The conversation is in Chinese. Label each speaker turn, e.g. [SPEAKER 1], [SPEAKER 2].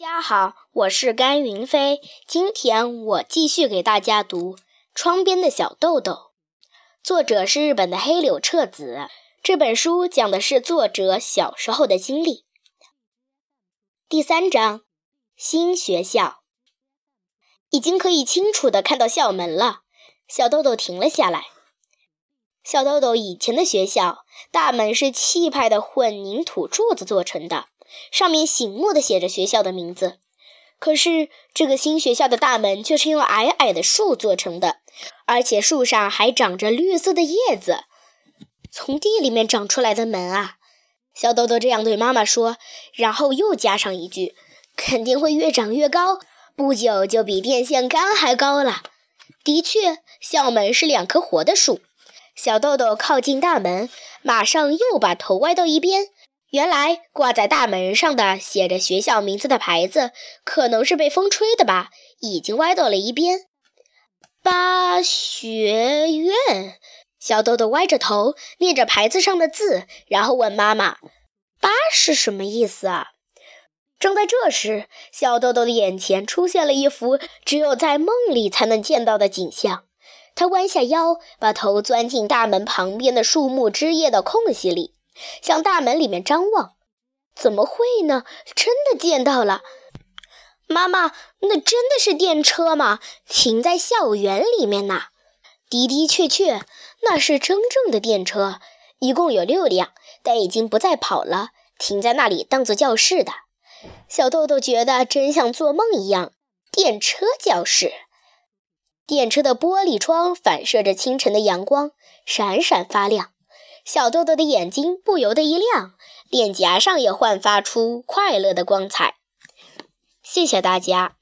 [SPEAKER 1] 家好，我是甘云飞。今天我继续给大家读《窗边的小豆豆》，作者是日本的黑柳彻子。这本书讲的是作者小时候的经历。第三章，新学校已经可以清楚的看到校门了。小豆豆停了下来。小豆豆以前的学校大门是气派的混凝土柱子做成的。上面醒目的写着学校的名字，可是这个新学校的大门却是用矮矮的树做成的，而且树上还长着绿色的叶子，从地里面长出来的门啊！小豆豆这样对妈妈说，然后又加上一句：“肯定会越长越高，不久就比电线杆还高了。”的确，校门是两棵活的树。小豆豆靠近大门，马上又把头歪到一边。原来挂在大门上的写着学校名字的牌子，可能是被风吹的吧，已经歪到了一边。八学院，小豆豆歪着头念着牌子上的字，然后问妈妈：“八是什么意思啊？”正在这时，小豆豆的眼前出现了一幅只有在梦里才能见到的景象。他弯下腰，把头钻进大门旁边的树木枝叶的空隙里。向大门里面张望，怎么会呢？真的见到了！妈妈，那真的是电车吗？停在校园里面呢？的的确确，那是真正的电车，一共有六辆，但已经不再跑了，停在那里当做教室的。小豆豆觉得真像做梦一样。电车教室，电车的玻璃窗反射着清晨的阳光，闪闪发亮。小豆豆的眼睛不由得一亮，脸颊上也焕发出快乐的光彩。谢谢大家。